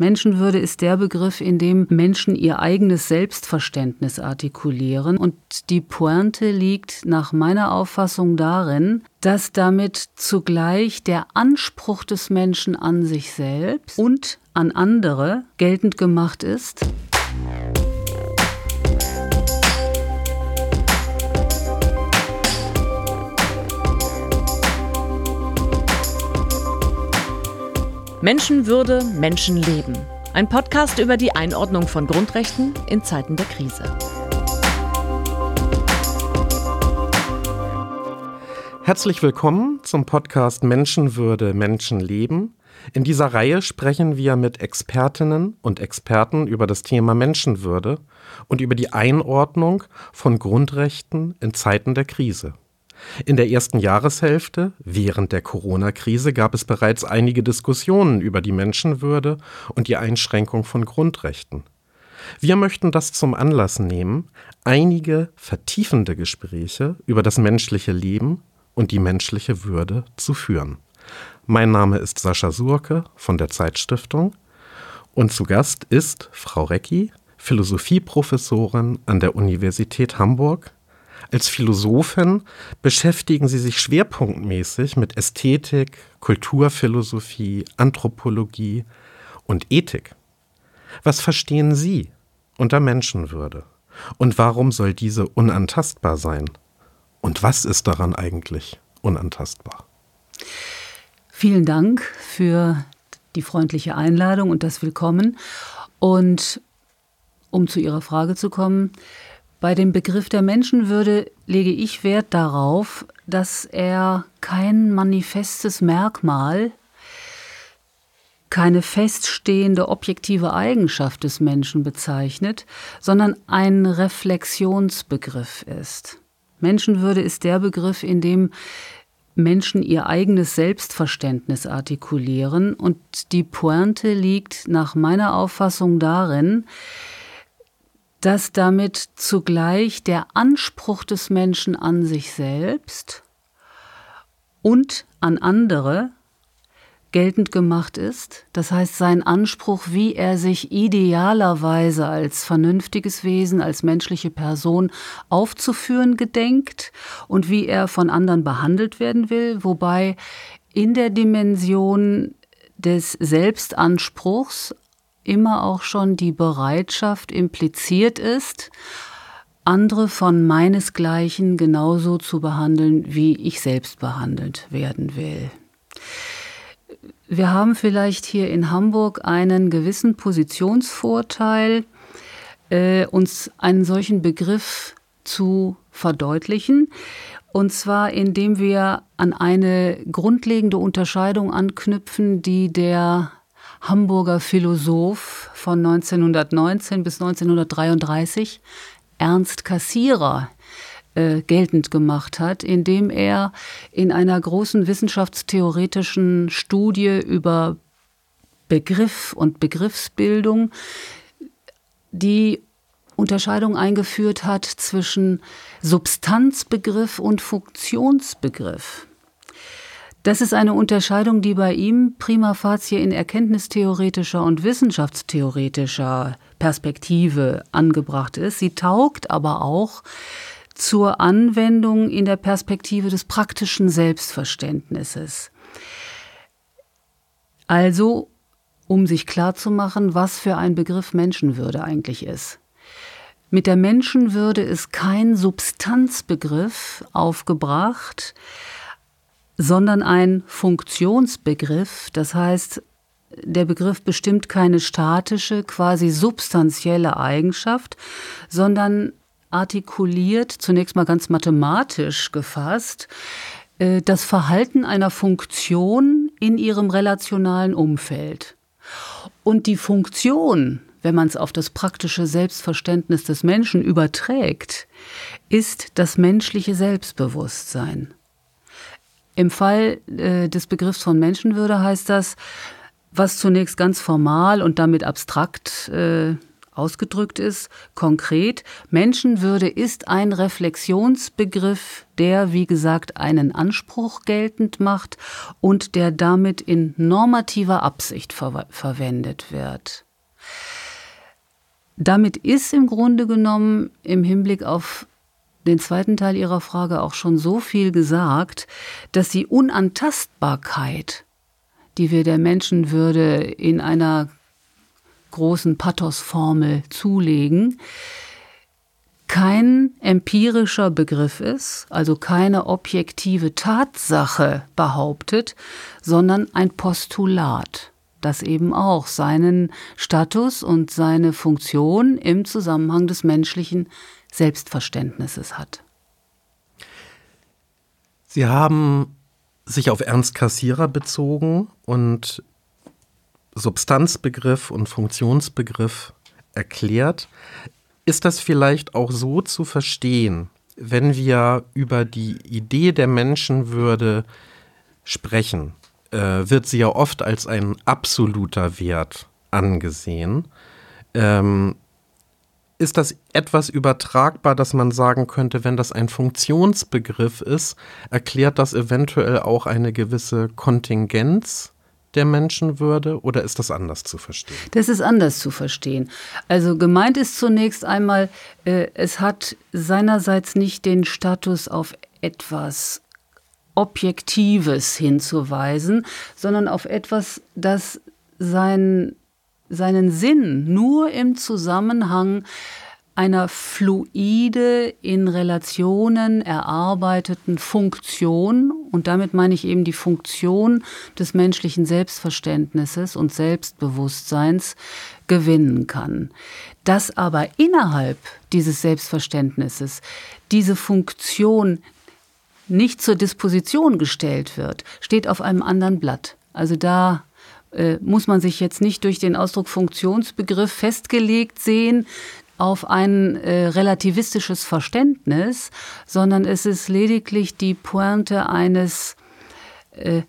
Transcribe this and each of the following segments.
Menschenwürde ist der Begriff, in dem Menschen ihr eigenes Selbstverständnis artikulieren. Und die Pointe liegt nach meiner Auffassung darin, dass damit zugleich der Anspruch des Menschen an sich selbst und an andere geltend gemacht ist. Menschenwürde, Menschenleben. Ein Podcast über die Einordnung von Grundrechten in Zeiten der Krise. Herzlich willkommen zum Podcast Menschenwürde, Menschenleben. In dieser Reihe sprechen wir mit Expertinnen und Experten über das Thema Menschenwürde und über die Einordnung von Grundrechten in Zeiten der Krise. In der ersten Jahreshälfte, während der Corona-Krise, gab es bereits einige Diskussionen über die Menschenwürde und die Einschränkung von Grundrechten. Wir möchten das zum Anlass nehmen, einige vertiefende Gespräche über das menschliche Leben und die menschliche Würde zu führen. Mein Name ist Sascha Surke von der Zeitstiftung und zu Gast ist Frau Recki, Philosophieprofessorin an der Universität Hamburg, als Philosophin beschäftigen Sie sich schwerpunktmäßig mit Ästhetik, Kulturphilosophie, Anthropologie und Ethik. Was verstehen Sie unter Menschenwürde? Und warum soll diese unantastbar sein? Und was ist daran eigentlich unantastbar? Vielen Dank für die freundliche Einladung und das Willkommen. Und um zu Ihrer Frage zu kommen, bei dem Begriff der Menschenwürde lege ich Wert darauf, dass er kein manifestes Merkmal, keine feststehende objektive Eigenschaft des Menschen bezeichnet, sondern ein Reflexionsbegriff ist. Menschenwürde ist der Begriff, in dem Menschen ihr eigenes Selbstverständnis artikulieren und die Pointe liegt nach meiner Auffassung darin, dass damit zugleich der Anspruch des Menschen an sich selbst und an andere geltend gemacht ist. Das heißt, sein Anspruch, wie er sich idealerweise als vernünftiges Wesen, als menschliche Person aufzuführen gedenkt und wie er von anderen behandelt werden will, wobei in der Dimension des Selbstanspruchs immer auch schon die Bereitschaft impliziert ist, andere von meinesgleichen genauso zu behandeln, wie ich selbst behandelt werden will. Wir haben vielleicht hier in Hamburg einen gewissen Positionsvorteil, äh, uns einen solchen Begriff zu verdeutlichen. Und zwar indem wir an eine grundlegende Unterscheidung anknüpfen, die der Hamburger Philosoph von 1919 bis 1933, Ernst Kassierer, äh, geltend gemacht hat, indem er in einer großen wissenschaftstheoretischen Studie über Begriff und Begriffsbildung die Unterscheidung eingeführt hat zwischen Substanzbegriff und Funktionsbegriff. Das ist eine Unterscheidung, die bei ihm prima facie in erkenntnistheoretischer und wissenschaftstheoretischer Perspektive angebracht ist. Sie taugt aber auch zur Anwendung in der Perspektive des praktischen Selbstverständnisses. Also, um sich klarzumachen, was für ein Begriff Menschenwürde eigentlich ist. Mit der Menschenwürde ist kein Substanzbegriff aufgebracht, sondern ein Funktionsbegriff. Das heißt, der Begriff bestimmt keine statische, quasi substanzielle Eigenschaft, sondern artikuliert, zunächst mal ganz mathematisch gefasst, äh, das Verhalten einer Funktion in ihrem relationalen Umfeld. Und die Funktion, wenn man es auf das praktische Selbstverständnis des Menschen überträgt, ist das menschliche Selbstbewusstsein. Im Fall äh, des Begriffs von Menschenwürde heißt das, was zunächst ganz formal und damit abstrakt äh, ausgedrückt ist, konkret, Menschenwürde ist ein Reflexionsbegriff, der, wie gesagt, einen Anspruch geltend macht und der damit in normativer Absicht ver verwendet wird. Damit ist im Grunde genommen im Hinblick auf den zweiten Teil Ihrer Frage auch schon so viel gesagt, dass die Unantastbarkeit, die wir der Menschenwürde in einer großen Pathosformel zulegen, kein empirischer Begriff ist, also keine objektive Tatsache behauptet, sondern ein Postulat, das eben auch seinen Status und seine Funktion im Zusammenhang des menschlichen Selbstverständnisses hat. Sie haben sich auf Ernst Kassierer bezogen und Substanzbegriff und Funktionsbegriff erklärt. Ist das vielleicht auch so zu verstehen, wenn wir über die Idee der Menschenwürde sprechen, äh, wird sie ja oft als ein absoluter Wert angesehen. Ähm, ist das etwas übertragbar, dass man sagen könnte, wenn das ein Funktionsbegriff ist, erklärt das eventuell auch eine gewisse Kontingenz der Menschenwürde oder ist das anders zu verstehen? Das ist anders zu verstehen. Also gemeint ist zunächst einmal, äh, es hat seinerseits nicht den Status auf etwas Objektives hinzuweisen, sondern auf etwas, das sein, seinen Sinn nur im Zusammenhang einer fluide in Relationen erarbeiteten Funktion, und damit meine ich eben die Funktion des menschlichen Selbstverständnisses und Selbstbewusstseins, gewinnen kann. Dass aber innerhalb dieses Selbstverständnisses diese Funktion nicht zur Disposition gestellt wird, steht auf einem anderen Blatt. Also da muss man sich jetzt nicht durch den Ausdruck Funktionsbegriff festgelegt sehen, auf ein äh, relativistisches Verständnis, sondern es ist lediglich die Pointe eines äh,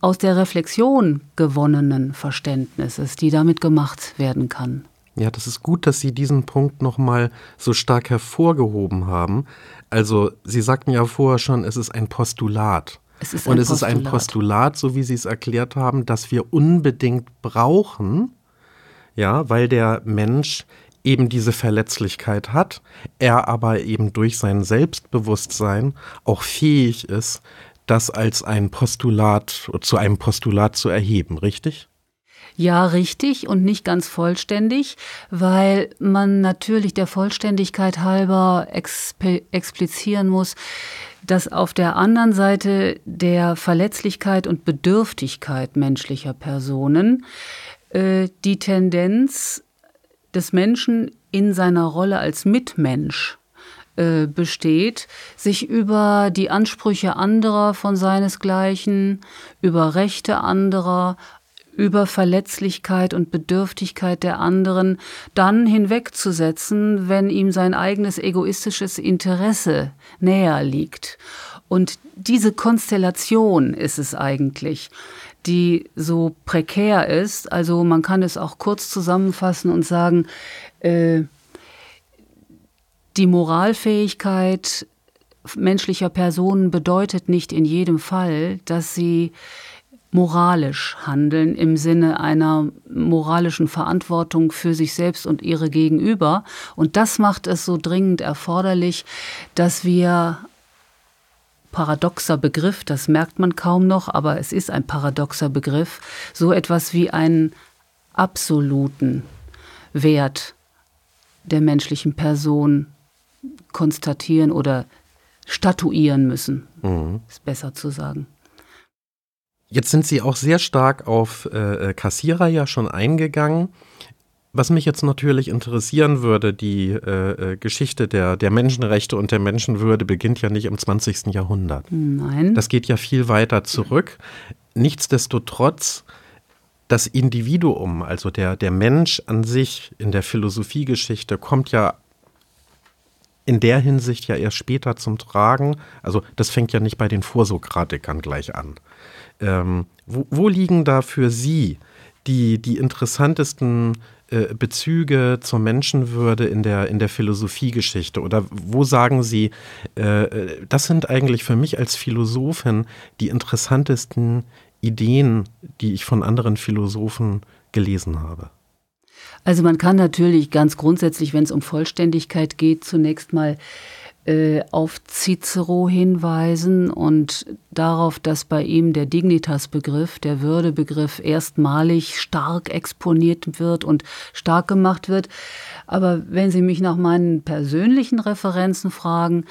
aus der Reflexion gewonnenen Verständnisses, die damit gemacht werden kann. Ja, das ist gut, dass Sie diesen Punkt nochmal so stark hervorgehoben haben. Also, Sie sagten ja vorher schon, es ist ein Postulat. Es ist Und es ist ein Postulat, so wie Sie es erklärt haben, das wir unbedingt brauchen, ja, weil der Mensch eben diese Verletzlichkeit hat, er aber eben durch sein Selbstbewusstsein auch fähig ist, das als ein Postulat zu einem Postulat zu erheben, richtig? Ja, richtig und nicht ganz vollständig, weil man natürlich der Vollständigkeit halber explizieren muss, dass auf der anderen Seite der Verletzlichkeit und Bedürftigkeit menschlicher Personen äh, die Tendenz des Menschen in seiner Rolle als Mitmensch äh, besteht, sich über die Ansprüche anderer von seinesgleichen, über Rechte anderer, über Verletzlichkeit und Bedürftigkeit der anderen dann hinwegzusetzen, wenn ihm sein eigenes egoistisches Interesse näher liegt. Und diese Konstellation ist es eigentlich, die so prekär ist. Also man kann es auch kurz zusammenfassen und sagen, äh, die Moralfähigkeit menschlicher Personen bedeutet nicht in jedem Fall, dass sie moralisch handeln im Sinne einer moralischen Verantwortung für sich selbst und ihre Gegenüber. Und das macht es so dringend erforderlich, dass wir paradoxer Begriff, das merkt man kaum noch, aber es ist ein paradoxer Begriff, so etwas wie einen absoluten Wert der menschlichen Person konstatieren oder statuieren müssen, mhm. ist besser zu sagen. Jetzt sind Sie auch sehr stark auf äh, Kassierer ja schon eingegangen. Was mich jetzt natürlich interessieren würde, die äh, äh, Geschichte der, der Menschenrechte und der Menschenwürde beginnt ja nicht im 20. Jahrhundert. Nein. Das geht ja viel weiter zurück. Nichtsdestotrotz, das Individuum, also der, der Mensch an sich in der Philosophiegeschichte, kommt ja in der Hinsicht ja erst später zum Tragen. Also das fängt ja nicht bei den Vorsokratikern gleich an. Ähm, wo, wo liegen da für Sie die, die interessantesten äh, Bezüge zur Menschenwürde in der, in der Philosophiegeschichte? Oder wo sagen Sie, äh, äh, das sind eigentlich für mich als Philosophin die interessantesten Ideen, die ich von anderen Philosophen gelesen habe? Also man kann natürlich ganz grundsätzlich, wenn es um Vollständigkeit geht, zunächst mal äh, auf Cicero hinweisen und darauf, dass bei ihm der Dignitas-Begriff, der Würdebegriff erstmalig stark exponiert wird und stark gemacht wird. Aber wenn Sie mich nach meinen persönlichen Referenzen fragen,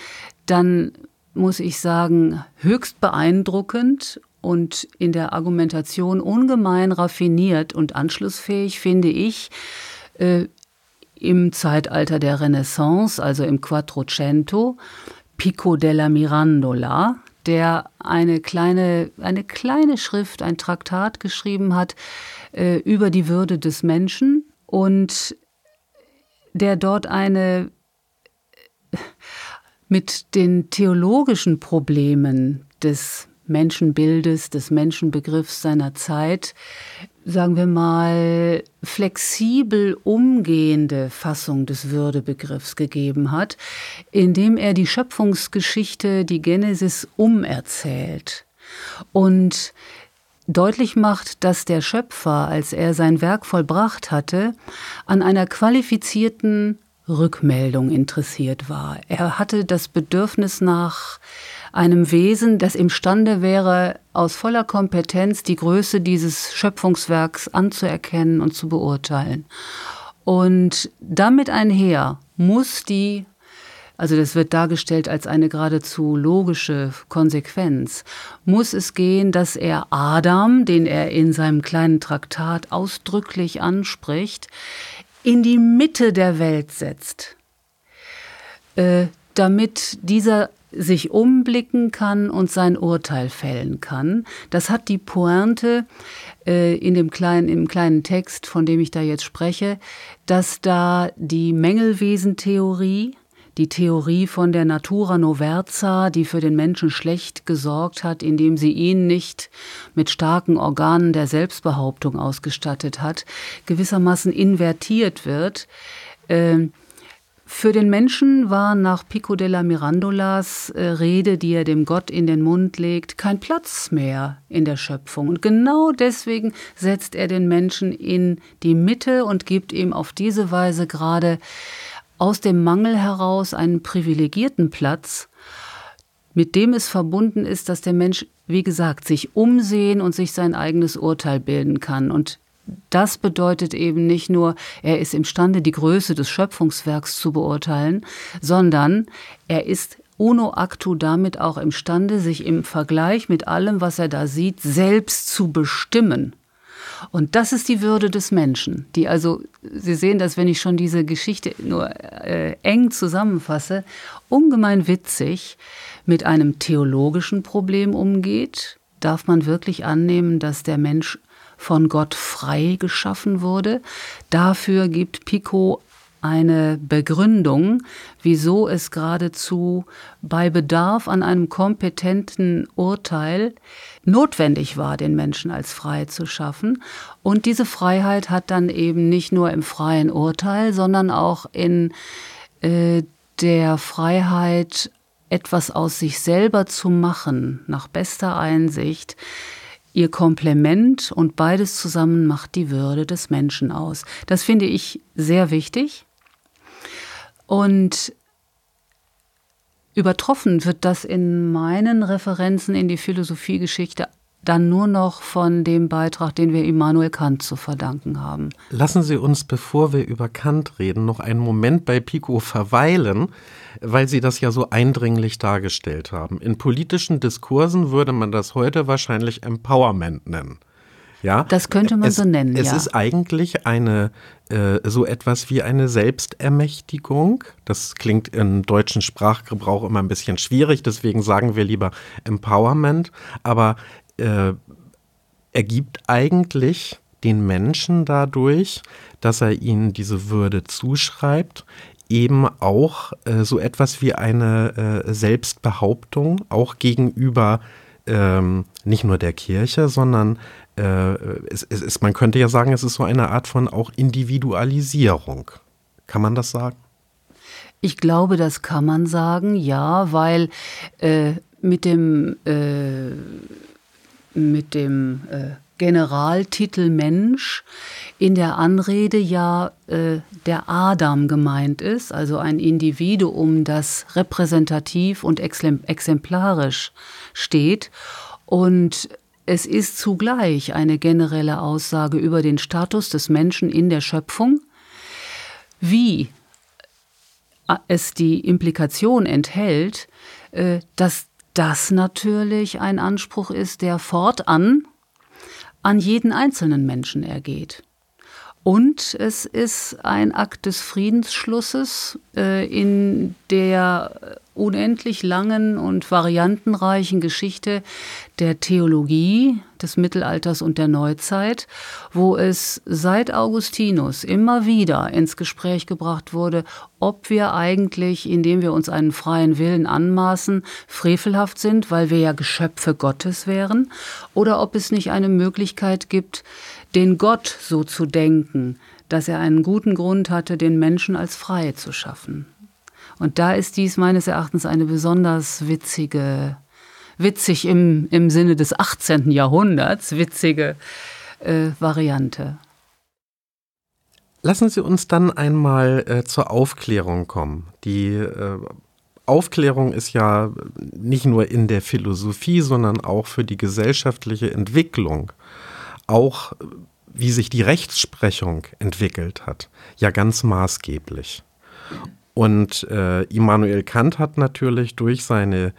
dann muss ich sagen, höchst beeindruckend und in der Argumentation ungemein raffiniert und anschlussfähig, finde ich, äh, im Zeitalter der Renaissance, also im Quattrocento, Pico della Mirandola, der eine kleine, eine kleine Schrift, ein Traktat geschrieben hat äh, über die Würde des Menschen und der dort eine mit den theologischen Problemen des Menschenbildes, des Menschenbegriffs seiner Zeit, sagen wir mal, flexibel umgehende Fassung des Würdebegriffs gegeben hat, indem er die Schöpfungsgeschichte, die Genesis umerzählt und deutlich macht, dass der Schöpfer, als er sein Werk vollbracht hatte, an einer qualifizierten Rückmeldung interessiert war. Er hatte das Bedürfnis nach einem Wesen, das imstande wäre, aus voller Kompetenz die Größe dieses Schöpfungswerks anzuerkennen und zu beurteilen. Und damit einher muss die, also das wird dargestellt als eine geradezu logische Konsequenz, muss es gehen, dass er Adam, den er in seinem kleinen Traktat ausdrücklich anspricht, in die Mitte der Welt setzt, äh, damit dieser sich umblicken kann und sein Urteil fällen kann. Das hat die Pointe äh, in dem kleinen, im kleinen Text, von dem ich da jetzt spreche, dass da die Mängelwesentheorie, die Theorie von der Natura Noverza, die für den Menschen schlecht gesorgt hat, indem sie ihn nicht mit starken Organen der Selbstbehauptung ausgestattet hat, gewissermaßen invertiert wird. Äh, für den Menschen war nach Pico della Mirandolas äh, Rede, die er dem Gott in den Mund legt, kein Platz mehr in der Schöpfung. Und genau deswegen setzt er den Menschen in die Mitte und gibt ihm auf diese Weise gerade aus dem Mangel heraus einen privilegierten Platz, mit dem es verbunden ist, dass der Mensch, wie gesagt, sich umsehen und sich sein eigenes Urteil bilden kann. Und das bedeutet eben nicht nur, er ist imstande, die Größe des Schöpfungswerks zu beurteilen, sondern er ist uno actu damit auch imstande, sich im Vergleich mit allem, was er da sieht, selbst zu bestimmen. Und das ist die Würde des Menschen, die also, Sie sehen das, wenn ich schon diese Geschichte nur äh, eng zusammenfasse, ungemein witzig mit einem theologischen Problem umgeht. Darf man wirklich annehmen, dass der Mensch von Gott frei geschaffen wurde. Dafür gibt Pico eine Begründung, wieso es geradezu bei Bedarf an einem kompetenten Urteil notwendig war, den Menschen als frei zu schaffen. Und diese Freiheit hat dann eben nicht nur im freien Urteil, sondern auch in äh, der Freiheit, etwas aus sich selber zu machen, nach bester Einsicht, ihr Komplement und beides zusammen macht die Würde des Menschen aus. Das finde ich sehr wichtig. Und übertroffen wird das in meinen Referenzen in die Philosophiegeschichte dann nur noch von dem Beitrag, den wir Immanuel Kant zu verdanken haben. Lassen Sie uns, bevor wir über Kant reden, noch einen Moment bei Pico verweilen, weil Sie das ja so eindringlich dargestellt haben. In politischen Diskursen würde man das heute wahrscheinlich Empowerment nennen. Ja, das könnte man es, so nennen. Es ja. ist eigentlich eine äh, so etwas wie eine Selbstermächtigung. Das klingt im deutschen Sprachgebrauch immer ein bisschen schwierig, deswegen sagen wir lieber Empowerment. Aber äh, ergibt eigentlich den Menschen dadurch, dass er ihnen diese Würde zuschreibt, eben auch äh, so etwas wie eine äh, Selbstbehauptung, auch gegenüber ähm, nicht nur der Kirche, sondern äh, es, es ist, man könnte ja sagen, es ist so eine Art von auch Individualisierung. Kann man das sagen? Ich glaube, das kann man sagen, ja, weil äh, mit dem, äh, mit dem äh, Generaltitel Mensch in der Anrede ja äh, der Adam gemeint ist, also ein Individuum, das repräsentativ und exemplarisch steht. Und es ist zugleich eine generelle Aussage über den Status des Menschen in der Schöpfung. Wie es die Implikation enthält, äh, dass das natürlich ein Anspruch ist, der fortan an jeden einzelnen Menschen ergeht. Und es ist ein Akt des Friedensschlusses äh, in der unendlich langen und variantenreichen Geschichte der Theologie des Mittelalters und der Neuzeit, wo es seit Augustinus immer wieder ins Gespräch gebracht wurde, ob wir eigentlich, indem wir uns einen freien Willen anmaßen, frevelhaft sind, weil wir ja Geschöpfe Gottes wären, oder ob es nicht eine Möglichkeit gibt, den Gott so zu denken, dass er einen guten Grund hatte, den Menschen als frei zu schaffen. Und da ist dies meines Erachtens eine besonders witzige, witzig im, im Sinne des 18. Jahrhunderts, witzige äh, Variante. Lassen Sie uns dann einmal äh, zur Aufklärung kommen. Die äh, Aufklärung ist ja nicht nur in der Philosophie, sondern auch für die gesellschaftliche Entwicklung, auch wie sich die Rechtsprechung entwickelt hat, ja ganz maßgeblich. Und äh, Immanuel Kant hat natürlich durch seine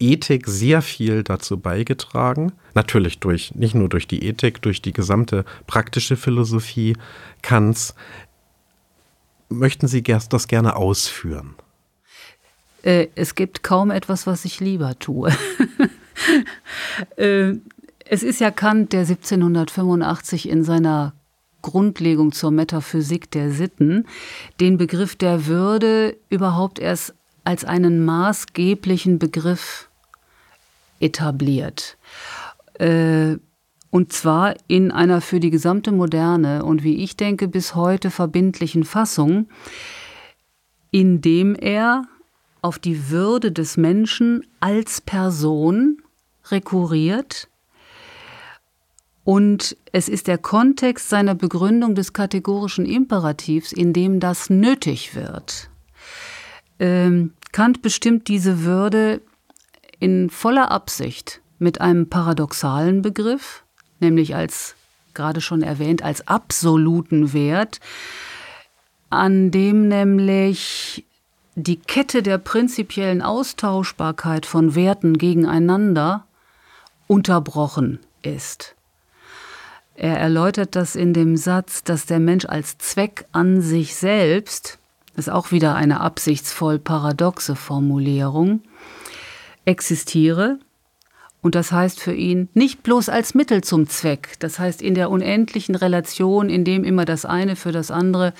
Ethik sehr viel dazu beigetragen. Natürlich durch, nicht nur durch die Ethik, durch die gesamte praktische Philosophie Kants. Möchten Sie das gerne ausführen? Äh, es gibt kaum etwas, was ich lieber tue. es ist ja Kant, der 1785 in seiner Grundlegung zur Metaphysik der Sitten den Begriff der Würde überhaupt erst als einen maßgeblichen Begriff etabliert. Äh, und zwar in einer für die gesamte Moderne und wie ich denke bis heute verbindlichen Fassung, indem er auf die Würde des Menschen als Person rekurriert und es ist der Kontext seiner Begründung des kategorischen Imperativs, in dem das nötig wird. Ähm, Kant bestimmt diese Würde in voller Absicht mit einem paradoxalen Begriff, nämlich als gerade schon erwähnt, als absoluten Wert, an dem nämlich die Kette der prinzipiellen Austauschbarkeit von Werten gegeneinander unterbrochen ist. Er erläutert das in dem Satz, dass der Mensch als Zweck an sich selbst, das ist auch wieder eine absichtsvoll paradoxe Formulierung, existiere. Und das heißt für ihn nicht bloß als Mittel zum Zweck, das heißt in der unendlichen Relation, in dem immer das eine für das andere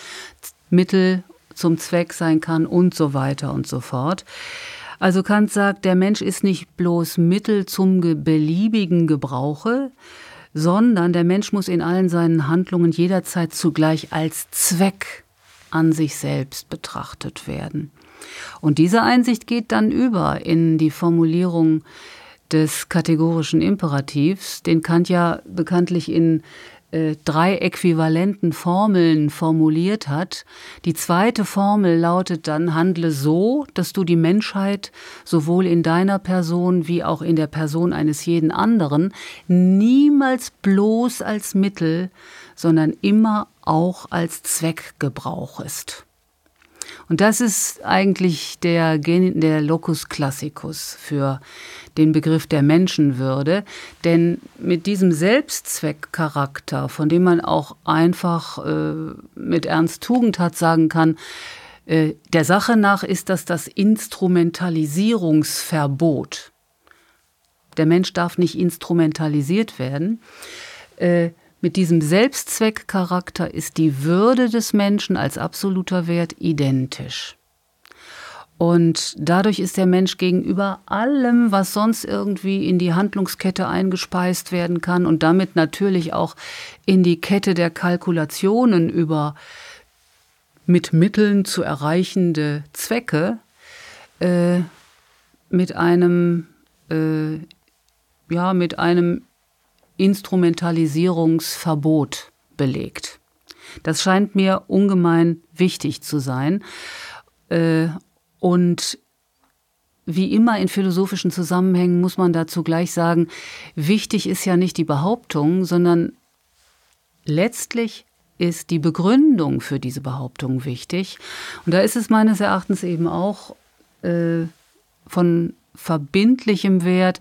Mittel zum Zweck sein kann und so weiter und so fort. Also Kant sagt, der Mensch ist nicht bloß Mittel zum beliebigen Gebrauche, sondern der Mensch muss in allen seinen Handlungen jederzeit zugleich als Zweck an sich selbst betrachtet werden. Und diese Einsicht geht dann über in die Formulierung des kategorischen Imperativs, den Kant ja bekanntlich in äh, drei äquivalenten Formeln formuliert hat. Die zweite Formel lautet dann, handle so, dass du die Menschheit sowohl in deiner Person wie auch in der Person eines jeden anderen niemals bloß als Mittel, sondern immer auch als Zweck gebrauchest. Und das ist eigentlich der, der Locus Classicus für den Begriff der Menschenwürde. Denn mit diesem Selbstzweckcharakter, von dem man auch einfach äh, mit Ernst Tugendhat sagen kann, äh, der Sache nach ist das das Instrumentalisierungsverbot. Der Mensch darf nicht instrumentalisiert werden. Äh, mit diesem Selbstzweckcharakter ist die Würde des Menschen als absoluter Wert identisch. Und dadurch ist der Mensch gegenüber allem, was sonst irgendwie in die Handlungskette eingespeist werden kann und damit natürlich auch in die Kette der Kalkulationen über mit Mitteln zu erreichende Zwecke, äh, mit einem, äh, ja, mit einem Instrumentalisierungsverbot belegt. Das scheint mir ungemein wichtig zu sein. Äh, und wie immer in philosophischen Zusammenhängen muss man dazu gleich sagen, wichtig ist ja nicht die Behauptung, sondern letztlich ist die Begründung für diese Behauptung wichtig. Und da ist es meines Erachtens eben auch äh, von verbindlichem Wert,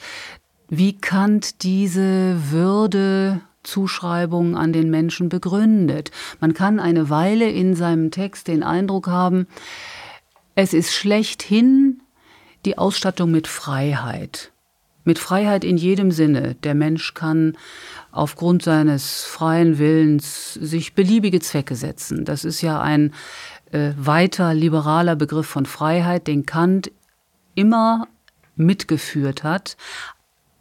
wie Kant diese Würdezuschreibung an den Menschen begründet. Man kann eine Weile in seinem Text den Eindruck haben, es ist schlechthin die Ausstattung mit Freiheit. Mit Freiheit in jedem Sinne. Der Mensch kann aufgrund seines freien Willens sich beliebige Zwecke setzen. Das ist ja ein äh, weiter liberaler Begriff von Freiheit, den Kant immer mitgeführt hat.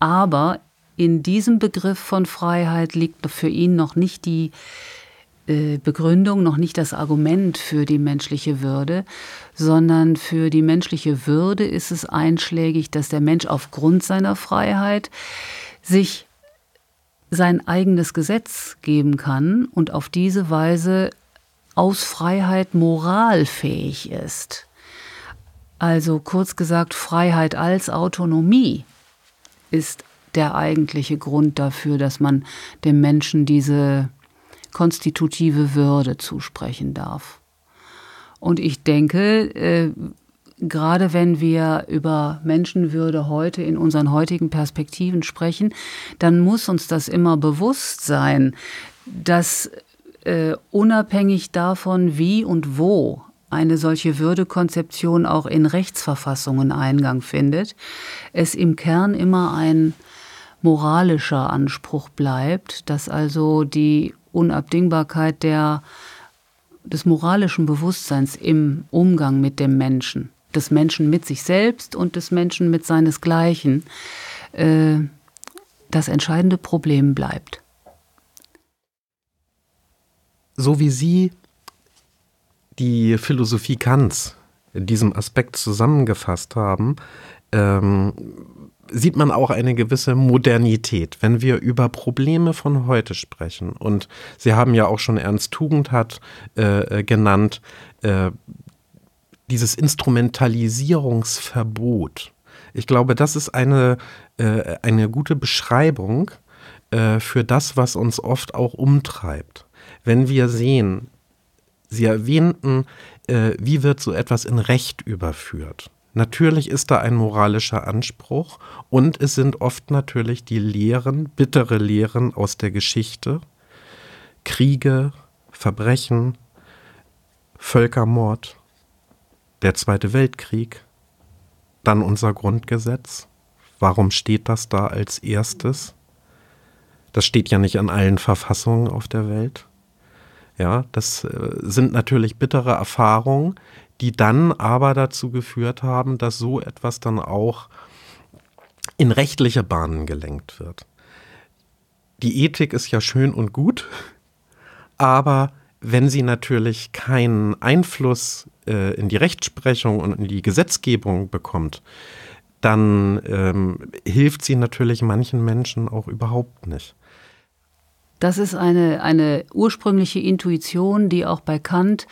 Aber in diesem Begriff von Freiheit liegt für ihn noch nicht die äh, Begründung, noch nicht das Argument für die menschliche Würde, sondern für die menschliche Würde ist es einschlägig, dass der Mensch aufgrund seiner Freiheit sich sein eigenes Gesetz geben kann und auf diese Weise aus Freiheit moralfähig ist. Also kurz gesagt, Freiheit als Autonomie ist der eigentliche Grund dafür, dass man dem Menschen diese konstitutive Würde zusprechen darf. Und ich denke, äh, gerade wenn wir über Menschenwürde heute in unseren heutigen Perspektiven sprechen, dann muss uns das immer bewusst sein, dass äh, unabhängig davon, wie und wo eine solche Würdekonzeption auch in Rechtsverfassungen Eingang findet, es im Kern immer ein moralischer Anspruch bleibt, dass also die Unabdingbarkeit der, des moralischen Bewusstseins im Umgang mit dem Menschen, des Menschen mit sich selbst und des Menschen mit seinesgleichen, äh, das entscheidende Problem bleibt. So wie Sie die Philosophie Kants in diesem Aspekt zusammengefasst haben, ähm, sieht man auch eine gewisse Modernität, wenn wir über Probleme von heute sprechen. Und Sie haben ja auch schon Ernst Tugendhat äh, äh, genannt, äh, dieses Instrumentalisierungsverbot. Ich glaube, das ist eine, äh, eine gute Beschreibung äh, für das, was uns oft auch umtreibt. Wenn wir sehen, Sie erwähnten, äh, wie wird so etwas in Recht überführt? Natürlich ist da ein moralischer Anspruch und es sind oft natürlich die Lehren, bittere Lehren aus der Geschichte, Kriege, Verbrechen, Völkermord, der Zweite Weltkrieg, dann unser Grundgesetz. Warum steht das da als erstes? Das steht ja nicht an allen Verfassungen auf der Welt. Ja, das äh, sind natürlich bittere Erfahrungen, die dann aber dazu geführt haben, dass so etwas dann auch in rechtliche Bahnen gelenkt wird. Die Ethik ist ja schön und gut, aber wenn sie natürlich keinen Einfluss äh, in die Rechtsprechung und in die Gesetzgebung bekommt, dann ähm, hilft sie natürlich manchen Menschen auch überhaupt nicht. Das ist eine, eine ursprüngliche Intuition, die auch bei Kant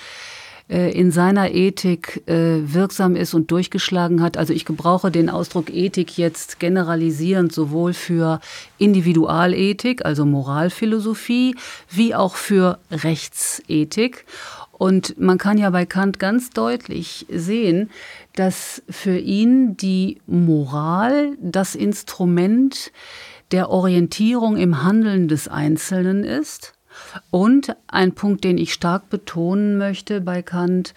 äh, in seiner Ethik äh, wirksam ist und durchgeschlagen hat. Also ich gebrauche den Ausdruck Ethik jetzt generalisierend sowohl für Individualethik, also Moralphilosophie, wie auch für Rechtsethik. Und man kann ja bei Kant ganz deutlich sehen, dass für ihn die Moral das Instrument der Orientierung im Handeln des Einzelnen ist. Und ein Punkt, den ich stark betonen möchte bei Kant,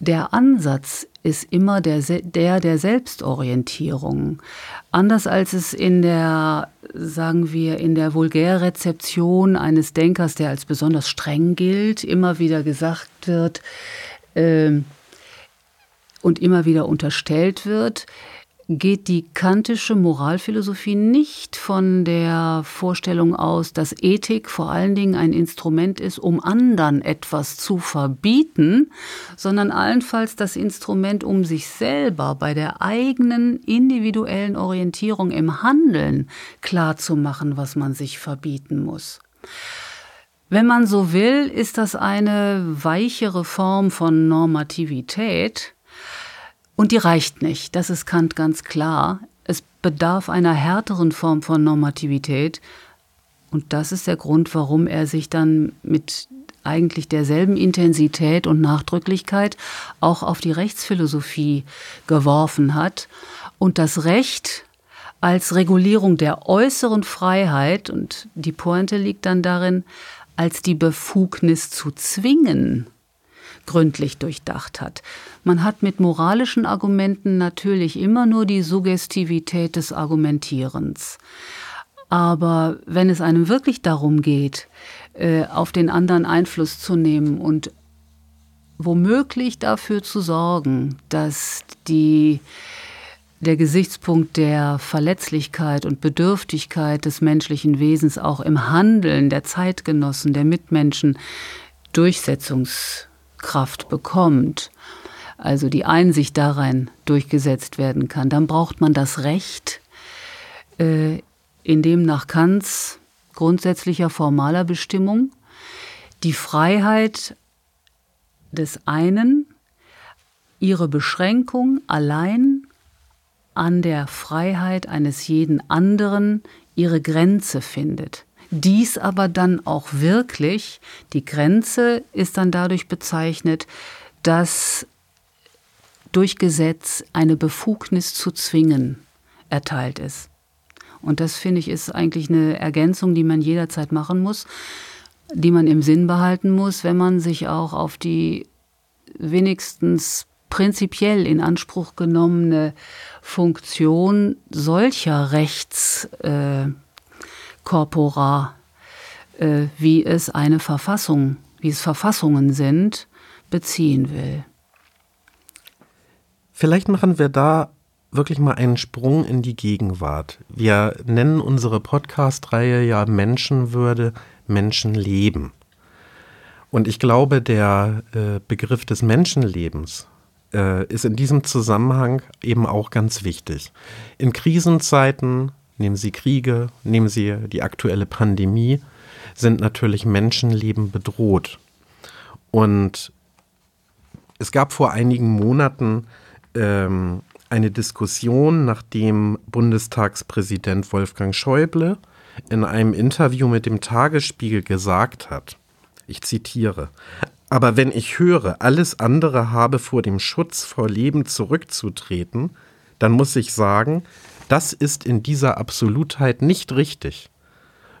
der Ansatz ist immer der, der der Selbstorientierung. Anders als es in der, sagen wir, in der Vulgärrezeption eines Denkers, der als besonders streng gilt, immer wieder gesagt wird, äh, und immer wieder unterstellt wird, geht die kantische Moralphilosophie nicht von der Vorstellung aus, dass Ethik vor allen Dingen ein Instrument ist, um anderen etwas zu verbieten, sondern allenfalls das Instrument, um sich selber bei der eigenen individuellen Orientierung im Handeln klarzumachen, was man sich verbieten muss. Wenn man so will, ist das eine weichere Form von Normativität, und die reicht nicht, das ist Kant ganz klar. Es bedarf einer härteren Form von Normativität. Und das ist der Grund, warum er sich dann mit eigentlich derselben Intensität und Nachdrücklichkeit auch auf die Rechtsphilosophie geworfen hat und das Recht als Regulierung der äußeren Freiheit, und die Pointe liegt dann darin, als die Befugnis zu zwingen, gründlich durchdacht hat. Man hat mit moralischen Argumenten natürlich immer nur die Suggestivität des Argumentierens. Aber wenn es einem wirklich darum geht, äh, auf den anderen Einfluss zu nehmen und womöglich dafür zu sorgen, dass die, der Gesichtspunkt der Verletzlichkeit und Bedürftigkeit des menschlichen Wesens auch im Handeln der Zeitgenossen, der Mitmenschen Durchsetzungs Kraft bekommt, also die Einsicht darein durchgesetzt werden kann, dann braucht man das Recht, äh, in dem nach Kants grundsätzlicher formaler Bestimmung die Freiheit des einen, ihre Beschränkung allein an der Freiheit eines jeden anderen ihre Grenze findet dies aber dann auch wirklich, die Grenze ist dann dadurch bezeichnet, dass durch Gesetz eine Befugnis zu zwingen erteilt ist. Und das finde ich ist eigentlich eine Ergänzung, die man jederzeit machen muss, die man im Sinn behalten muss, wenn man sich auch auf die wenigstens prinzipiell in Anspruch genommene Funktion solcher Rechts äh, corpora, äh, wie es eine Verfassung, wie es Verfassungen sind, beziehen will. Vielleicht machen wir da wirklich mal einen Sprung in die Gegenwart. Wir nennen unsere Podcast-Reihe ja Menschenwürde, Menschenleben. Und ich glaube, der äh, Begriff des Menschenlebens äh, ist in diesem Zusammenhang eben auch ganz wichtig. In Krisenzeiten nehmen Sie Kriege, nehmen Sie die aktuelle Pandemie, sind natürlich Menschenleben bedroht. Und es gab vor einigen Monaten ähm, eine Diskussion, nachdem Bundestagspräsident Wolfgang Schäuble in einem Interview mit dem Tagesspiegel gesagt hat, ich zitiere, aber wenn ich höre, alles andere habe vor dem Schutz vor Leben zurückzutreten, dann muss ich sagen, das ist in dieser Absolutheit nicht richtig.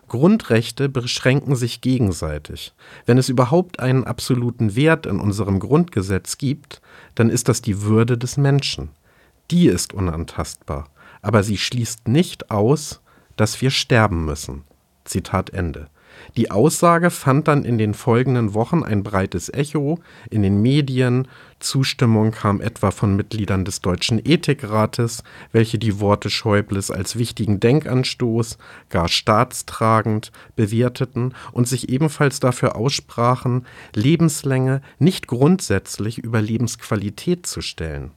Grundrechte beschränken sich gegenseitig. Wenn es überhaupt einen absoluten Wert in unserem Grundgesetz gibt, dann ist das die Würde des Menschen. Die ist unantastbar, aber sie schließt nicht aus, dass wir sterben müssen. Zitat Ende. Die Aussage fand dann in den folgenden Wochen ein breites Echo in den Medien. Zustimmung kam etwa von Mitgliedern des Deutschen Ethikrates, welche die Worte Schäubles als wichtigen Denkanstoß, gar staatstragend bewerteten und sich ebenfalls dafür aussprachen, Lebenslänge nicht grundsätzlich über Lebensqualität zu stellen.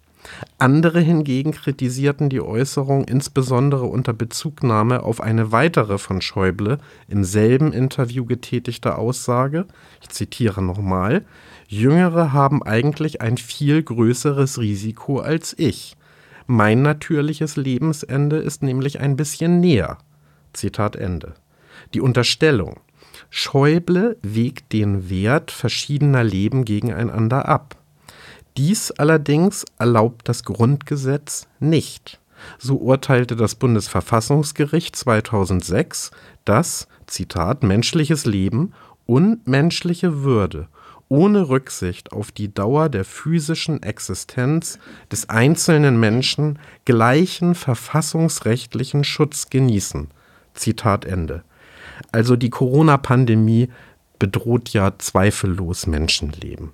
Andere hingegen kritisierten die Äußerung insbesondere unter Bezugnahme auf eine weitere von Schäuble im selben Interview getätigte Aussage, ich zitiere nochmal, Jüngere haben eigentlich ein viel größeres Risiko als ich. Mein natürliches Lebensende ist nämlich ein bisschen näher. Zitat Ende. Die Unterstellung, Schäuble wägt den Wert verschiedener Leben gegeneinander ab. Dies allerdings erlaubt das Grundgesetz nicht. So urteilte das Bundesverfassungsgericht 2006, dass, Zitat, menschliches Leben und menschliche Würde ohne Rücksicht auf die Dauer der physischen Existenz des einzelnen Menschen gleichen verfassungsrechtlichen Schutz genießen. Zitat Ende. Also die Corona-Pandemie bedroht ja zweifellos Menschenleben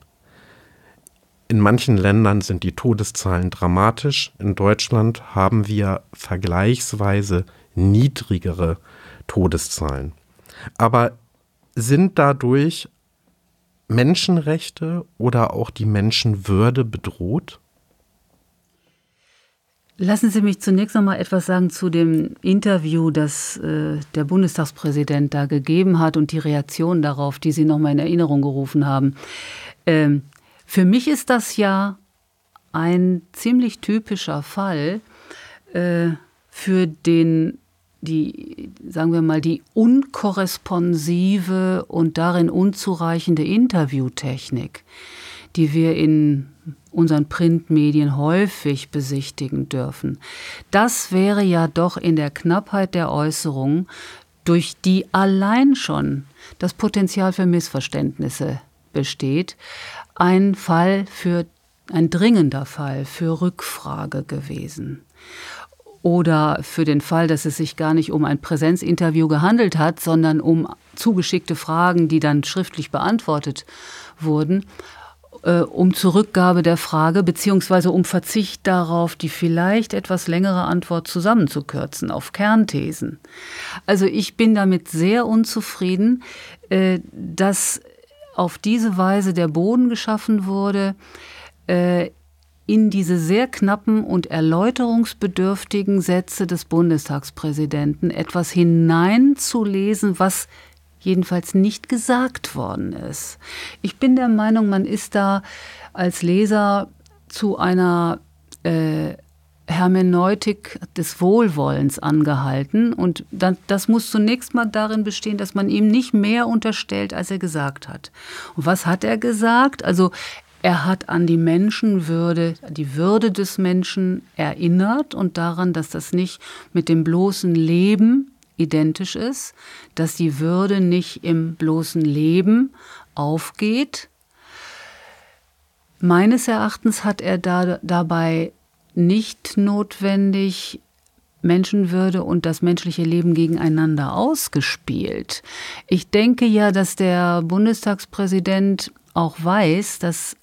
In manchen Ländern sind die Todeszahlen dramatisch. In Deutschland haben wir vergleichsweise niedrigere Todeszahlen. Aber sind dadurch Menschenrechte oder auch die Menschenwürde bedroht? Lassen Sie mich zunächst noch mal etwas sagen zu dem Interview, das äh, der Bundestagspräsident da gegeben hat und die Reaktion darauf, die Sie noch mal in Erinnerung gerufen haben. Ähm, für mich ist das ja ein ziemlich typischer Fall äh, für den die, sagen wir mal, die unkorresponsive und darin unzureichende Interviewtechnik, die wir in unseren Printmedien häufig besichtigen dürfen. Das wäre ja doch in der Knappheit der Äußerungen, durch die allein schon das Potenzial für Missverständnisse besteht, ein Fall für ein dringender Fall für Rückfrage gewesen. Oder für den Fall, dass es sich gar nicht um ein Präsenzinterview gehandelt hat, sondern um zugeschickte Fragen, die dann schriftlich beantwortet wurden, äh, um Zurückgabe der Frage beziehungsweise um Verzicht darauf, die vielleicht etwas längere Antwort zusammenzukürzen auf Kernthesen. Also ich bin damit sehr unzufrieden, äh, dass auf diese Weise der Boden geschaffen wurde, äh, in diese sehr knappen und erläuterungsbedürftigen Sätze des Bundestagspräsidenten etwas hineinzulesen, was jedenfalls nicht gesagt worden ist. Ich bin der Meinung, man ist da als Leser zu einer äh, Hermeneutik des Wohlwollens angehalten. Und das muss zunächst mal darin bestehen, dass man ihm nicht mehr unterstellt, als er gesagt hat. Und was hat er gesagt? Also er hat an die Menschenwürde, die Würde des Menschen erinnert und daran, dass das nicht mit dem bloßen Leben identisch ist, dass die Würde nicht im bloßen Leben aufgeht. Meines Erachtens hat er da, dabei nicht notwendig Menschenwürde und das menschliche Leben gegeneinander ausgespielt. Ich denke ja, dass der Bundestagspräsident auch weiß, dass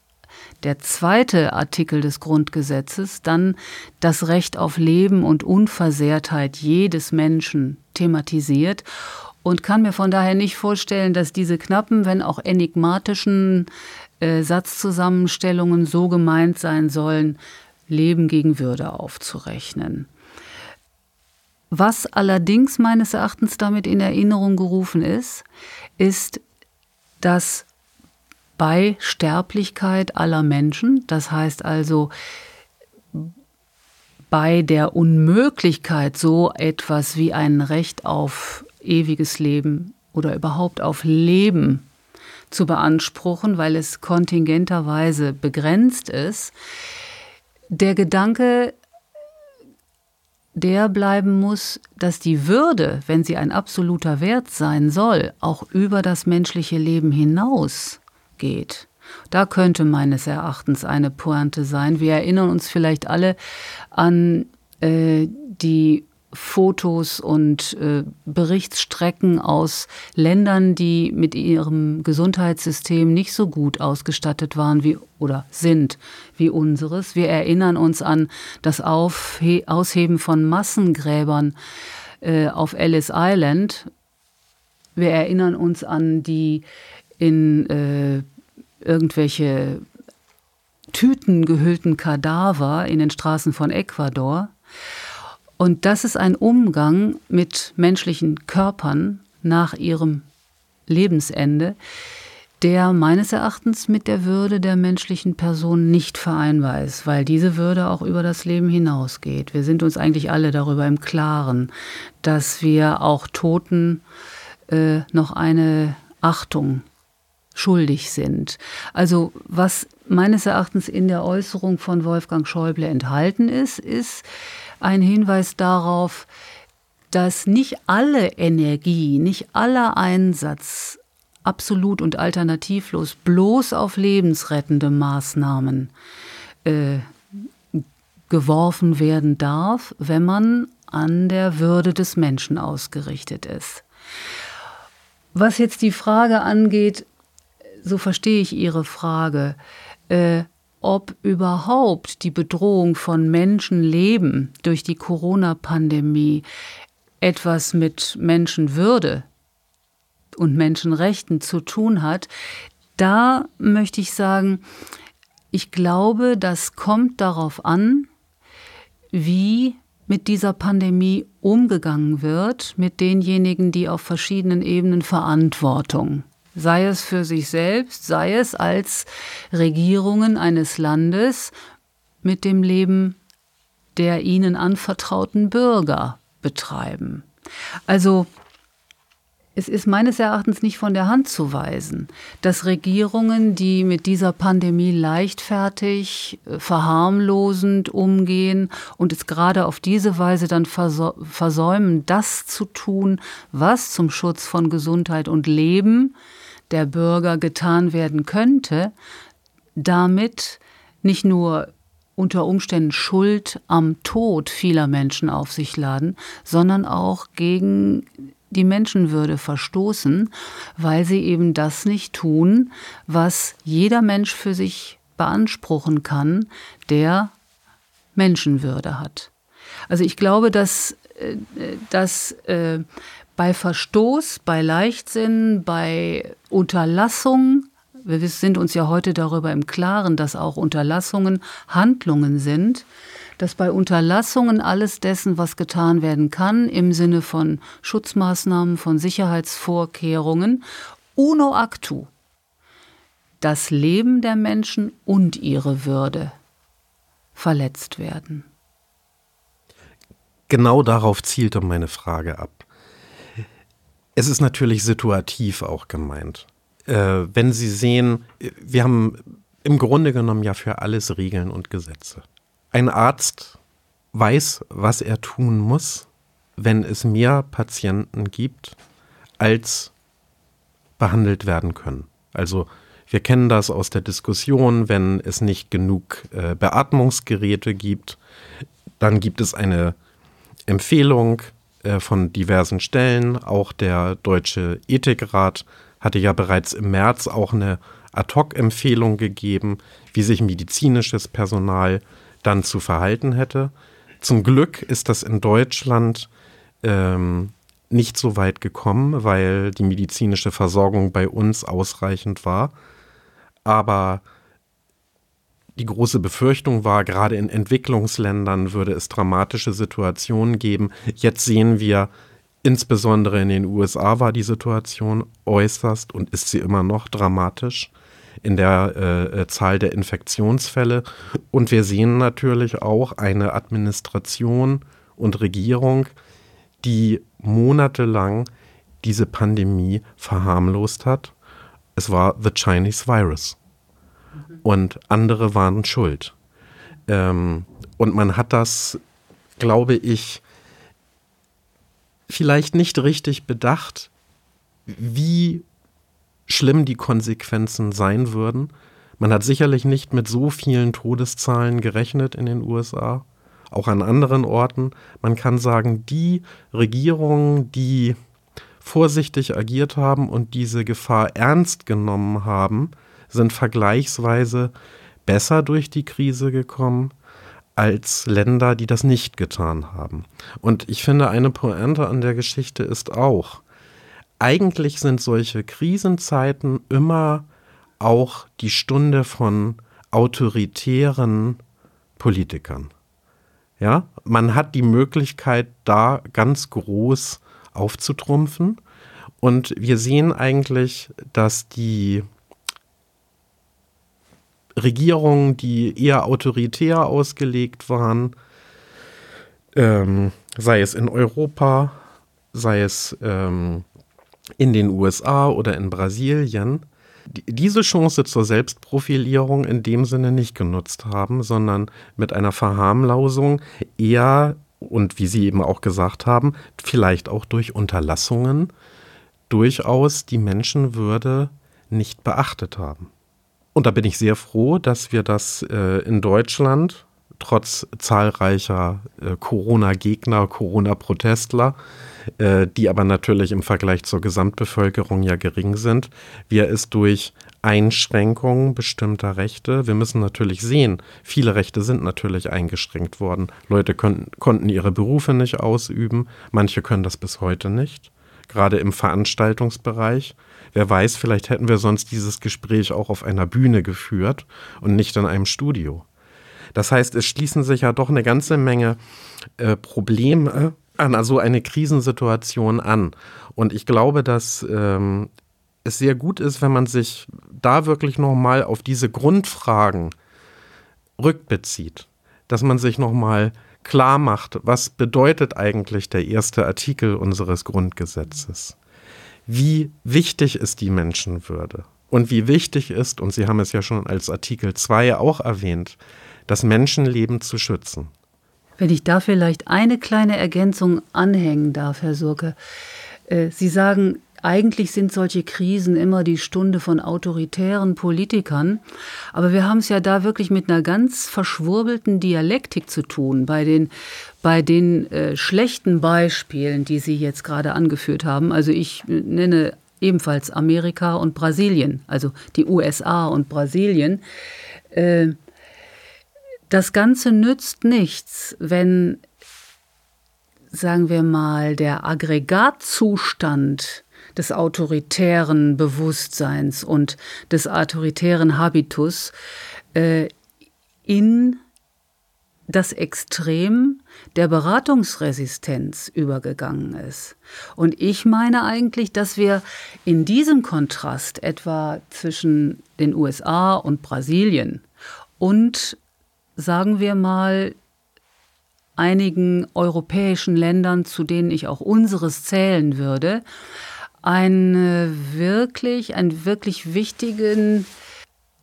der zweite Artikel des Grundgesetzes dann das Recht auf Leben und Unversehrtheit jedes Menschen thematisiert und kann mir von daher nicht vorstellen, dass diese knappen, wenn auch enigmatischen äh, Satzzusammenstellungen so gemeint sein sollen, Leben gegen Würde aufzurechnen. Was allerdings meines Erachtens damit in Erinnerung gerufen ist, ist, dass bei Sterblichkeit aller Menschen, das heißt also bei der Unmöglichkeit, so etwas wie ein Recht auf ewiges Leben oder überhaupt auf Leben zu beanspruchen, weil es kontingenterweise begrenzt ist, der Gedanke, der bleiben muss, dass die Würde, wenn sie ein absoluter Wert sein soll, auch über das menschliche Leben hinaus geht. Da könnte meines Erachtens eine Pointe sein. Wir erinnern uns vielleicht alle an äh, die Fotos und äh, Berichtsstrecken aus Ländern, die mit ihrem Gesundheitssystem nicht so gut ausgestattet waren wie oder sind wie unseres. Wir erinnern uns an das Aufhe Ausheben von Massengräbern äh, auf Ellis Island. Wir erinnern uns an die in äh, irgendwelche Tüten gehüllten Kadaver in den Straßen von Ecuador. Und das ist ein Umgang mit menschlichen Körpern nach ihrem Lebensende, der meines Erachtens mit der Würde der menschlichen Person nicht vereinbar ist, weil diese Würde auch über das Leben hinausgeht. Wir sind uns eigentlich alle darüber im Klaren, dass wir auch Toten äh, noch eine Achtung schuldig sind. Also was meines Erachtens in der Äußerung von Wolfgang Schäuble enthalten ist, ist ein Hinweis darauf, dass nicht alle Energie, nicht aller Einsatz absolut und alternativlos bloß auf lebensrettende Maßnahmen äh, geworfen werden darf, wenn man an der Würde des Menschen ausgerichtet ist. Was jetzt die Frage angeht, so verstehe ich Ihre Frage. Äh, ob überhaupt die Bedrohung von Menschenleben durch die Corona-Pandemie etwas mit Menschenwürde und Menschenrechten zu tun hat, da möchte ich sagen, ich glaube, das kommt darauf an, wie mit dieser Pandemie umgegangen wird, mit denjenigen, die auf verschiedenen Ebenen Verantwortung, sei es für sich selbst, sei es als Regierungen eines Landes, mit dem Leben der ihnen anvertrauten Bürger betreiben. Also es ist meines Erachtens nicht von der Hand zu weisen, dass Regierungen, die mit dieser Pandemie leichtfertig, äh, verharmlosend umgehen und es gerade auf diese Weise dann versäumen, das zu tun, was zum Schutz von Gesundheit und Leben der Bürger getan werden könnte, damit nicht nur unter Umständen Schuld am Tod vieler Menschen auf sich laden, sondern auch gegen die Menschenwürde verstoßen, weil sie eben das nicht tun, was jeder Mensch für sich beanspruchen kann, der Menschenwürde hat. Also ich glaube, dass, äh, dass äh, bei Verstoß, bei Leichtsinn, bei Unterlassung, wir sind uns ja heute darüber im Klaren, dass auch Unterlassungen Handlungen sind, dass bei Unterlassungen alles dessen, was getan werden kann, im Sinne von Schutzmaßnahmen, von Sicherheitsvorkehrungen, uno actu, das Leben der Menschen und ihre Würde verletzt werden. Genau darauf zielte meine Frage ab. Es ist natürlich situativ auch gemeint. Äh, wenn Sie sehen, wir haben im Grunde genommen ja für alles Regeln und Gesetze. Ein Arzt weiß, was er tun muss, wenn es mehr Patienten gibt, als behandelt werden können. Also wir kennen das aus der Diskussion, wenn es nicht genug äh, Beatmungsgeräte gibt, dann gibt es eine Empfehlung äh, von diversen Stellen. Auch der Deutsche Ethikrat hatte ja bereits im März auch eine Ad-hoc-Empfehlung gegeben, wie sich medizinisches Personal dann zu verhalten hätte. Zum Glück ist das in Deutschland ähm, nicht so weit gekommen, weil die medizinische Versorgung bei uns ausreichend war. Aber die große Befürchtung war, gerade in Entwicklungsländern würde es dramatische Situationen geben. Jetzt sehen wir, insbesondere in den USA war die Situation äußerst und ist sie immer noch dramatisch in der äh, äh, Zahl der Infektionsfälle. Und wir sehen natürlich auch eine Administration und Regierung, die monatelang diese Pandemie verharmlost hat. Es war the Chinese Virus. Und andere waren schuld. Ähm, und man hat das, glaube ich, vielleicht nicht richtig bedacht, wie schlimm die Konsequenzen sein würden. Man hat sicherlich nicht mit so vielen Todeszahlen gerechnet in den USA, auch an anderen Orten. Man kann sagen, die Regierungen, die vorsichtig agiert haben und diese Gefahr ernst genommen haben, sind vergleichsweise besser durch die Krise gekommen als Länder, die das nicht getan haben. Und ich finde, eine Pointe an der Geschichte ist auch, eigentlich sind solche Krisenzeiten immer auch die Stunde von autoritären Politikern. Ja, man hat die Möglichkeit, da ganz groß aufzutrumpfen. Und wir sehen eigentlich, dass die Regierungen, die eher autoritär ausgelegt waren, ähm, sei es in Europa, sei es ähm, in den USA oder in Brasilien diese Chance zur Selbstprofilierung in dem Sinne nicht genutzt haben, sondern mit einer Verharmlosung eher und wie Sie eben auch gesagt haben, vielleicht auch durch Unterlassungen durchaus die Menschenwürde nicht beachtet haben. Und da bin ich sehr froh, dass wir das äh, in Deutschland trotz zahlreicher äh, Corona-Gegner, Corona-Protestler äh, die aber natürlich im Vergleich zur Gesamtbevölkerung ja gering sind, wir es durch Einschränkungen bestimmter Rechte. Wir müssen natürlich sehen, viele Rechte sind natürlich eingeschränkt worden. Leute können, konnten ihre Berufe nicht ausüben, manche können das bis heute nicht, gerade im Veranstaltungsbereich. Wer weiß, vielleicht hätten wir sonst dieses Gespräch auch auf einer Bühne geführt und nicht in einem Studio. Das heißt, es schließen sich ja doch eine ganze Menge äh, Probleme an also eine Krisensituation an. Und ich glaube, dass ähm, es sehr gut ist, wenn man sich da wirklich nochmal auf diese Grundfragen rückbezieht. Dass man sich nochmal klar macht, was bedeutet eigentlich der erste Artikel unseres Grundgesetzes? Wie wichtig ist die Menschenwürde? Und wie wichtig ist, und Sie haben es ja schon als Artikel 2 auch erwähnt, das Menschenleben zu schützen. Wenn ich da vielleicht eine kleine Ergänzung anhängen darf, Herr Surke. Äh, Sie sagen, eigentlich sind solche Krisen immer die Stunde von autoritären Politikern, aber wir haben es ja da wirklich mit einer ganz verschwurbelten Dialektik zu tun. Bei den, bei den äh, schlechten Beispielen, die Sie jetzt gerade angeführt haben, also ich nenne ebenfalls Amerika und Brasilien, also die USA und Brasilien, äh, das Ganze nützt nichts, wenn, sagen wir mal, der Aggregatzustand des autoritären Bewusstseins und des autoritären Habitus äh, in das Extrem der Beratungsresistenz übergegangen ist. Und ich meine eigentlich, dass wir in diesem Kontrast etwa zwischen den USA und Brasilien und, sagen wir mal, einigen europäischen Ländern, zu denen ich auch unseres zählen würde, eine wirklich, einen wirklich wichtigen,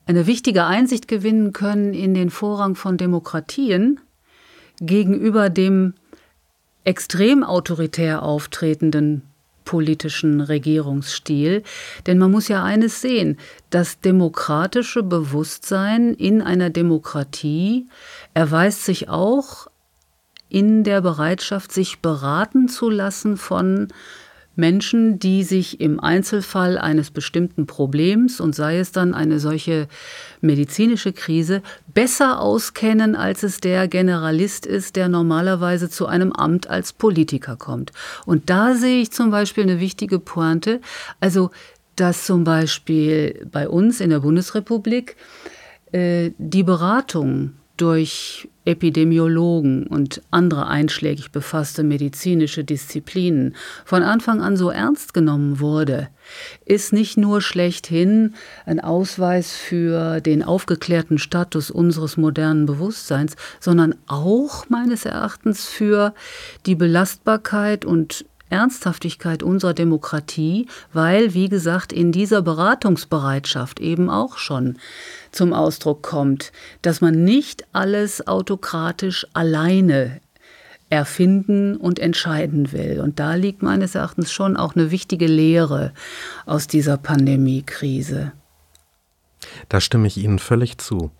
eine wichtige Einsicht gewinnen können in den Vorrang von Demokratien gegenüber dem extrem autoritär auftretenden politischen Regierungsstil. Denn man muss ja eines sehen, das demokratische Bewusstsein in einer Demokratie erweist sich auch in der Bereitschaft, sich beraten zu lassen von Menschen, die sich im Einzelfall eines bestimmten Problems und sei es dann eine solche medizinische Krise besser auskennen, als es der Generalist ist, der normalerweise zu einem Amt als Politiker kommt. Und da sehe ich zum Beispiel eine wichtige Pointe, also dass zum Beispiel bei uns in der Bundesrepublik äh, die Beratung durch Epidemiologen und andere einschlägig befasste medizinische Disziplinen von Anfang an so ernst genommen wurde, ist nicht nur schlechthin ein Ausweis für den aufgeklärten Status unseres modernen Bewusstseins, sondern auch meines Erachtens für die Belastbarkeit und Ernsthaftigkeit unserer Demokratie, weil, wie gesagt, in dieser Beratungsbereitschaft eben auch schon zum Ausdruck kommt, dass man nicht alles autokratisch alleine erfinden und entscheiden will. Und da liegt meines Erachtens schon auch eine wichtige Lehre aus dieser Pandemiekrise. Da stimme ich Ihnen völlig zu.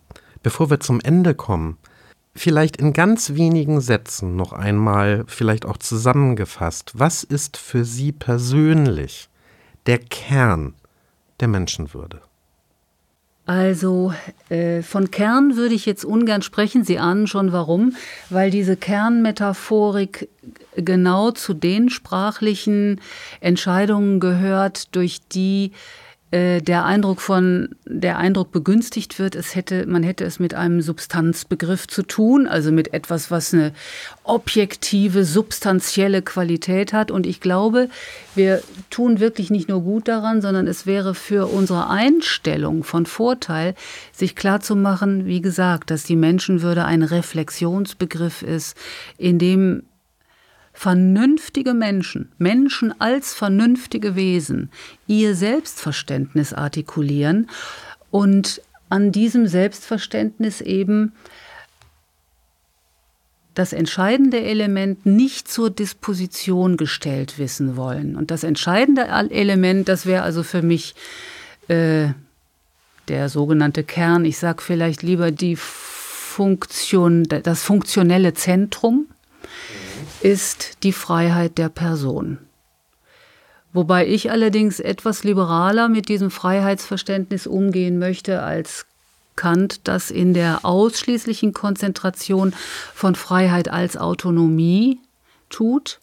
Bevor wir zum Ende kommen, vielleicht in ganz wenigen Sätzen noch einmal, vielleicht auch zusammengefasst, was ist für Sie persönlich der Kern der Menschenwürde? Also äh, von Kern würde ich jetzt ungern sprechen. Sie ahnen schon warum, weil diese Kernmetaphorik genau zu den sprachlichen Entscheidungen gehört, durch die der Eindruck von der Eindruck begünstigt wird, es hätte man hätte es mit einem Substanzbegriff zu tun, also mit etwas, was eine objektive, substanzielle Qualität hat. Und ich glaube, wir tun wirklich nicht nur gut daran, sondern es wäre für unsere Einstellung von Vorteil, sich klarzumachen, wie gesagt, dass die Menschenwürde ein Reflexionsbegriff ist, in dem vernünftige Menschen, Menschen als vernünftige Wesen, ihr Selbstverständnis artikulieren und an diesem Selbstverständnis eben das entscheidende Element nicht zur Disposition gestellt wissen wollen. Und das entscheidende Element, das wäre also für mich äh, der sogenannte Kern, ich sage vielleicht lieber die Funktion, das funktionelle Zentrum ist die Freiheit der Person. Wobei ich allerdings etwas liberaler mit diesem Freiheitsverständnis umgehen möchte als Kant das in der ausschließlichen Konzentration von Freiheit als Autonomie tut.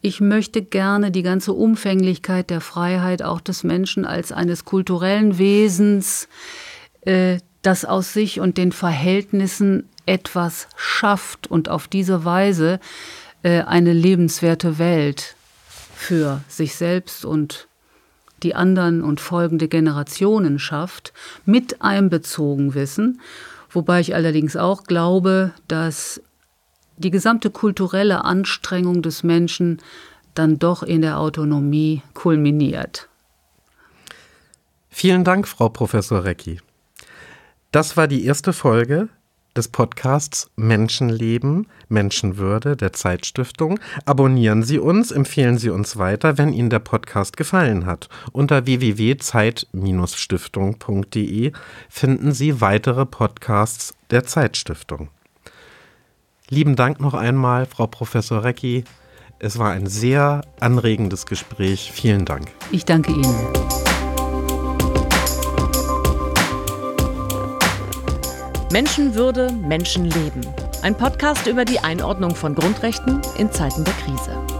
Ich möchte gerne die ganze Umfänglichkeit der Freiheit auch des Menschen als eines kulturellen Wesens, äh, das aus sich und den Verhältnissen etwas schafft und auf diese Weise äh, eine lebenswerte Welt für sich selbst und die anderen und folgende Generationen schafft, mit einbezogen wissen, wobei ich allerdings auch glaube, dass die gesamte kulturelle Anstrengung des Menschen dann doch in der Autonomie kulminiert. Vielen Dank, Frau Professor Recki. Das war die erste Folge des Podcasts Menschenleben, Menschenwürde der Zeitstiftung. Abonnieren Sie uns, empfehlen Sie uns weiter, wenn Ihnen der Podcast gefallen hat. Unter www.zeit-stiftung.de finden Sie weitere Podcasts der Zeitstiftung. Lieben Dank noch einmal, Frau Professor Recki. Es war ein sehr anregendes Gespräch. Vielen Dank. Ich danke Ihnen. Menschenwürde, Menschenleben. Ein Podcast über die Einordnung von Grundrechten in Zeiten der Krise.